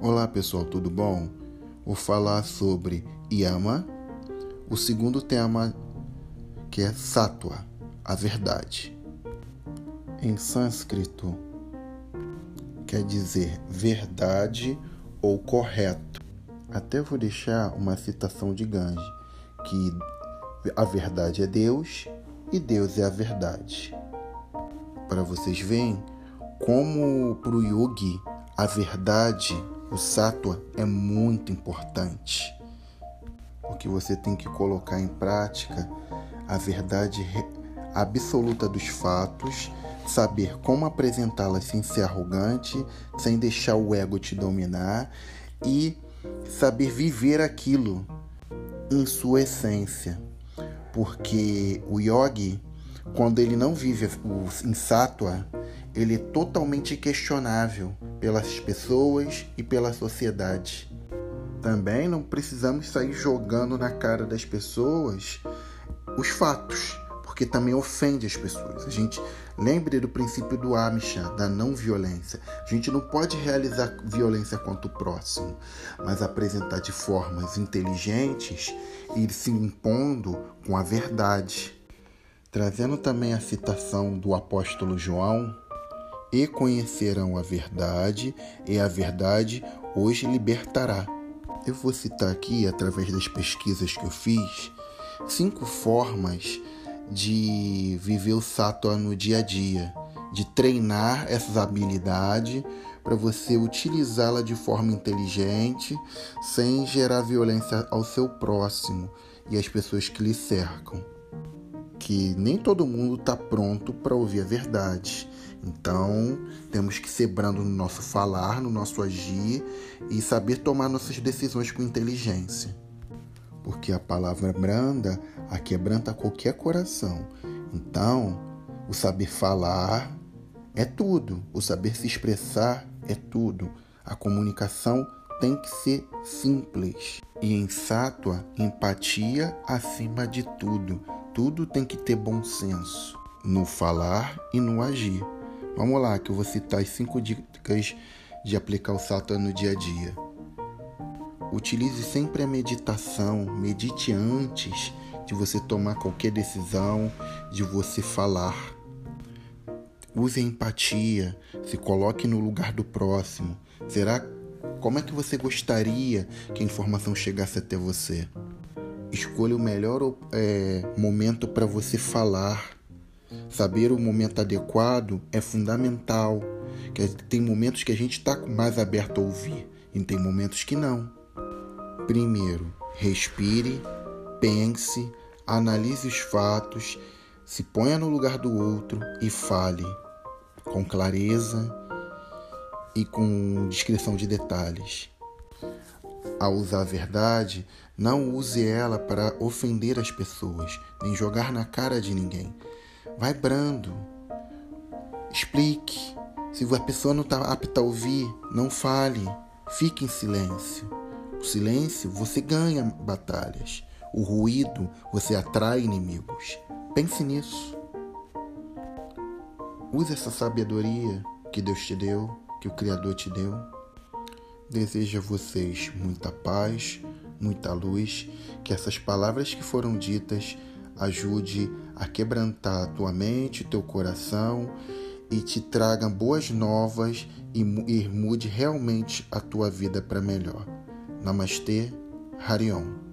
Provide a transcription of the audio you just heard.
Olá pessoal, tudo bom? Vou falar sobre Yama, o segundo tema que é Sattva, a verdade. Em sânscrito quer dizer verdade ou correto. Até vou deixar uma citação de Ganji, que a verdade é Deus e Deus é a verdade. Para vocês verem como para o yogi a verdade o sattva é muito importante, porque você tem que colocar em prática a verdade absoluta dos fatos, saber como apresentá-las sem ser arrogante, sem deixar o ego te dominar e saber viver aquilo em sua essência. Porque o yogi, quando ele não vive o em sattva, ele é totalmente questionável pelas pessoas e pela sociedade. Também não precisamos sair jogando na cara das pessoas os fatos, porque também ofende as pessoas. A gente lembre do princípio do Amisha, da não violência. A gente não pode realizar violência contra o próximo, mas apresentar de formas inteligentes e se impondo com a verdade. Trazendo também a citação do apóstolo João, e conhecerão a verdade, e a verdade os libertará. Eu vou citar aqui, através das pesquisas que eu fiz, cinco formas de viver o sattva no dia a dia, de treinar essas habilidades para você utilizá-la de forma inteligente, sem gerar violência ao seu próximo e às pessoas que lhe cercam. Que nem todo mundo está pronto para ouvir a verdade então, temos que ser brando no nosso falar, no nosso agir e saber tomar nossas decisões com inteligência. Porque a palavra branda aquebranta qualquer coração. Então, o saber falar é tudo, o saber se expressar é tudo. A comunicação tem que ser simples. E em sátua, empatia acima de tudo. Tudo tem que ter bom senso no falar e no agir. Vamos lá, que eu vou citar as cinco dicas de aplicar o Sattva no dia a dia. Utilize sempre a meditação, medite antes de você tomar qualquer decisão, de você falar. Use a empatia, se coloque no lugar do próximo. Será como é que você gostaria que a informação chegasse até você? Escolha o melhor é, momento para você falar Saber o momento adequado é fundamental. Tem momentos que a gente está mais aberto a ouvir e tem momentos que não. Primeiro, respire, pense, analise os fatos, se ponha no lugar do outro e fale com clareza e com descrição de detalhes. Ao usar a verdade, não use ela para ofender as pessoas, nem jogar na cara de ninguém. Vai brando. Explique. Se a pessoa não está apta a ouvir, não fale. Fique em silêncio. O silêncio você ganha batalhas. O ruído você atrai inimigos. Pense nisso. Use essa sabedoria que Deus te deu, que o Criador te deu. Desejo a vocês muita paz, muita luz, que essas palavras que foram ditas ajude a quebrantar a tua mente, teu coração e te traga boas novas e, e mude realmente a tua vida para melhor. Namastê, Harion.